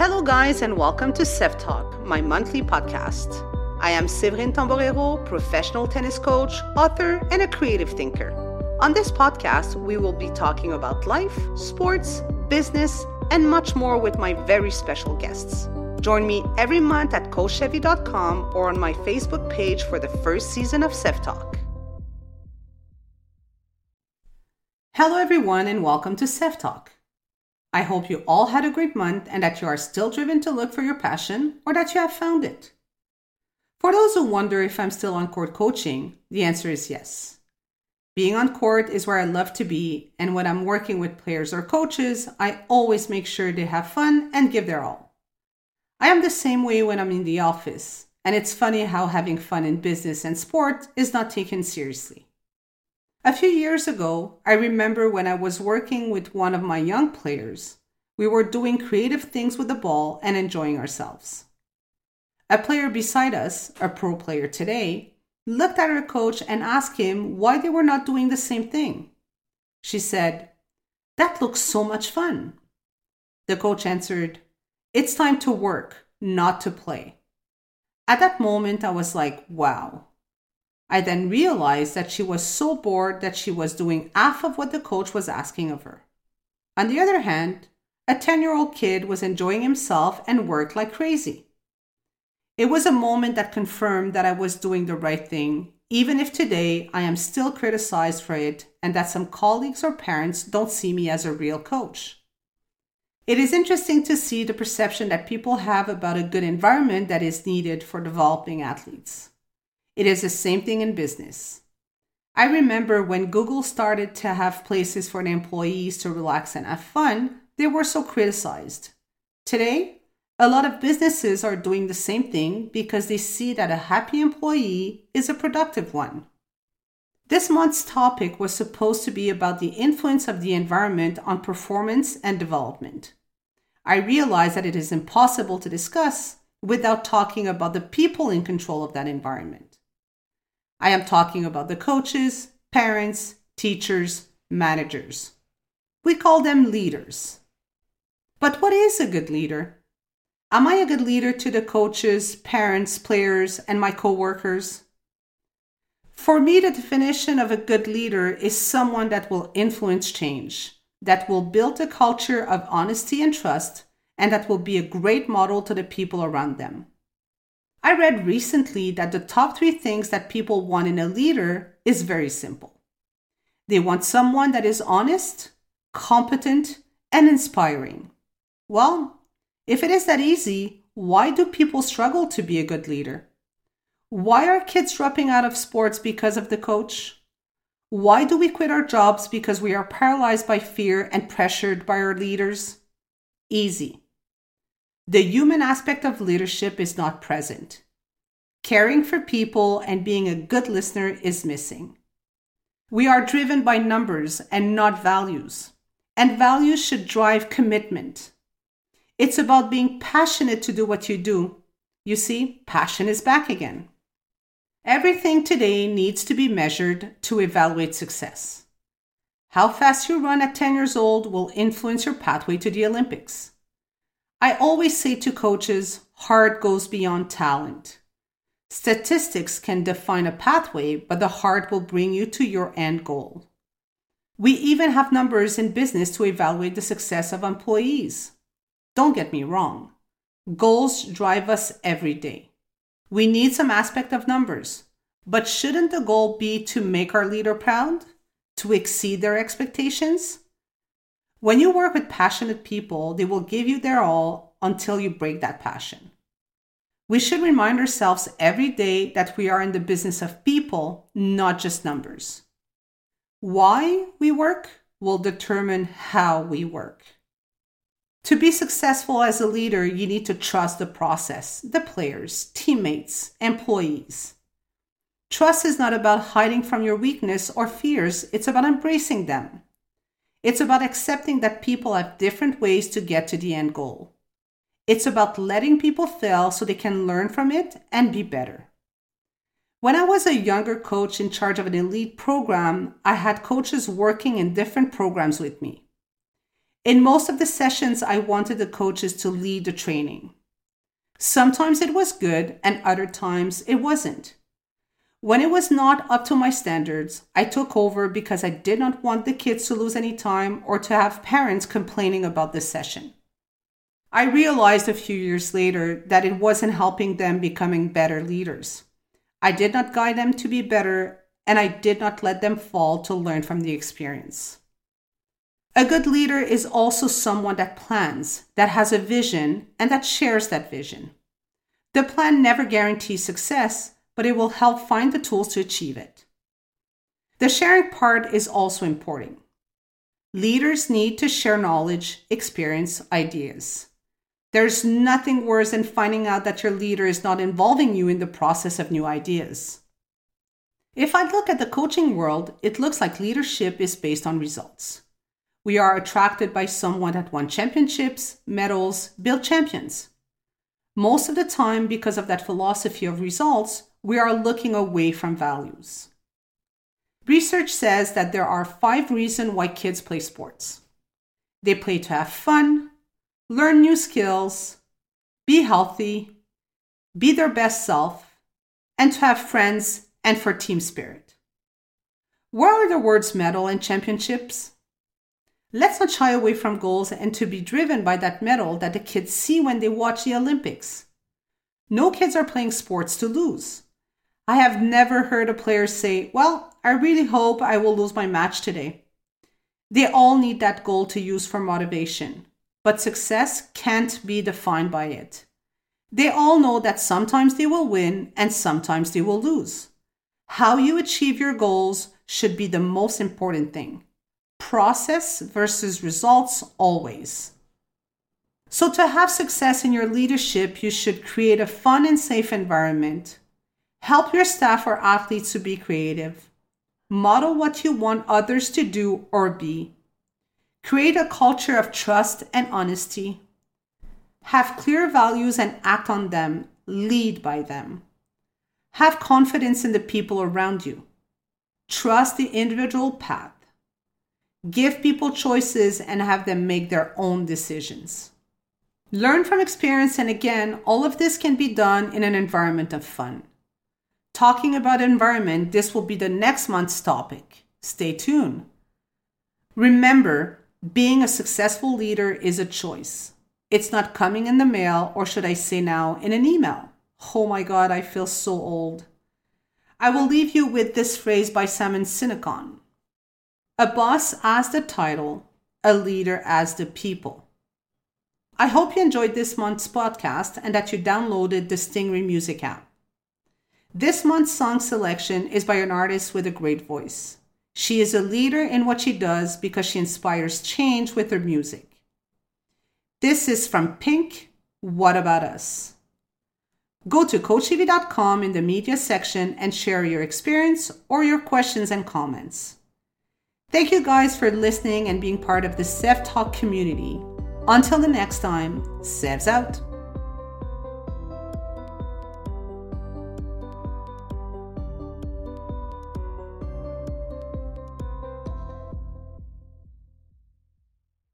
Hello, guys, and welcome to Sev Talk, my monthly podcast. I am Séverine Tamborero, professional tennis coach, author, and a creative thinker. On this podcast, we will be talking about life, sports, business, and much more with my very special guests. Join me every month at coachchevy.com or on my Facebook page for the first season of Sev Talk. Hello, everyone, and welcome to Sev Talk. I hope you all had a great month and that you are still driven to look for your passion or that you have found it. For those who wonder if I'm still on court coaching, the answer is yes. Being on court is where I love to be, and when I'm working with players or coaches, I always make sure they have fun and give their all. I am the same way when I'm in the office, and it's funny how having fun in business and sport is not taken seriously. A few years ago, I remember when I was working with one of my young players, we were doing creative things with the ball and enjoying ourselves. A player beside us, a pro player today, looked at her coach and asked him why they were not doing the same thing. She said, That looks so much fun. The coach answered, It's time to work, not to play. At that moment, I was like, wow, I then realized that she was so bored that she was doing half of what the coach was asking of her. On the other hand, a 10 year old kid was enjoying himself and worked like crazy. It was a moment that confirmed that I was doing the right thing, even if today I am still criticized for it and that some colleagues or parents don't see me as a real coach. It is interesting to see the perception that people have about a good environment that is needed for developing athletes. It is the same thing in business. I remember when Google started to have places for the employees to relax and have fun, they were so criticized. Today, a lot of businesses are doing the same thing because they see that a happy employee is a productive one. This month's topic was supposed to be about the influence of the environment on performance and development. I realize that it is impossible to discuss without talking about the people in control of that environment. I am talking about the coaches, parents, teachers, managers. We call them leaders. But what is a good leader? Am I a good leader to the coaches, parents, players, and my coworkers? For me, the definition of a good leader is someone that will influence change, that will build a culture of honesty and trust, and that will be a great model to the people around them. I read recently that the top three things that people want in a leader is very simple. They want someone that is honest, competent, and inspiring. Well, if it is that easy, why do people struggle to be a good leader? Why are kids dropping out of sports because of the coach? Why do we quit our jobs because we are paralyzed by fear and pressured by our leaders? Easy. The human aspect of leadership is not present. Caring for people and being a good listener is missing. We are driven by numbers and not values, and values should drive commitment. It's about being passionate to do what you do. You see, passion is back again. Everything today needs to be measured to evaluate success. How fast you run at 10 years old will influence your pathway to the Olympics. I always say to coaches, heart goes beyond talent. Statistics can define a pathway, but the heart will bring you to your end goal. We even have numbers in business to evaluate the success of employees. Don't get me wrong, goals drive us every day. We need some aspect of numbers, but shouldn't the goal be to make our leader proud? To exceed their expectations? When you work with passionate people, they will give you their all until you break that passion. We should remind ourselves every day that we are in the business of people, not just numbers. Why we work will determine how we work. To be successful as a leader, you need to trust the process, the players, teammates, employees. Trust is not about hiding from your weakness or fears, it's about embracing them. It's about accepting that people have different ways to get to the end goal. It's about letting people fail so they can learn from it and be better. When I was a younger coach in charge of an elite program, I had coaches working in different programs with me. In most of the sessions, I wanted the coaches to lead the training. Sometimes it was good, and other times it wasn't. When it was not up to my standards, I took over because I did not want the kids to lose any time or to have parents complaining about the session. I realized a few years later that it wasn't helping them becoming better leaders. I did not guide them to be better, and I did not let them fall to learn from the experience. A good leader is also someone that plans, that has a vision, and that shares that vision. The plan never guarantees success, but it will help find the tools to achieve it. The sharing part is also important. Leaders need to share knowledge, experience, ideas. There's nothing worse than finding out that your leader is not involving you in the process of new ideas. If I look at the coaching world, it looks like leadership is based on results. We are attracted by someone that won championships, medals, built champions. Most of the time, because of that philosophy of results, we are looking away from values. Research says that there are five reasons why kids play sports they play to have fun, learn new skills, be healthy, be their best self, and to have friends and for team spirit. Where are the words medal and championships? Let's not shy away from goals and to be driven by that medal that the kids see when they watch the Olympics. No kids are playing sports to lose. I have never heard a player say, Well, I really hope I will lose my match today. They all need that goal to use for motivation, but success can't be defined by it. They all know that sometimes they will win and sometimes they will lose. How you achieve your goals should be the most important thing process versus results always. So, to have success in your leadership, you should create a fun and safe environment. Help your staff or athletes to be creative. Model what you want others to do or be. Create a culture of trust and honesty. Have clear values and act on them. Lead by them. Have confidence in the people around you. Trust the individual path. Give people choices and have them make their own decisions. Learn from experience, and again, all of this can be done in an environment of fun. Talking about environment, this will be the next month's topic. Stay tuned. Remember, being a successful leader is a choice. It's not coming in the mail, or should I say now, in an email. Oh my God, I feel so old. I will leave you with this phrase by Simon Sinek a boss as the title, a leader as the people. I hope you enjoyed this month's podcast and that you downloaded the Stingray Music app. This month's song selection is by an artist with a great voice. She is a leader in what she does because she inspires change with her music. This is from Pink, What About Us? Go to coachev.com in the media section and share your experience or your questions and comments. Thank you guys for listening and being part of the Sev Talk community. Until the next time, Sevs out.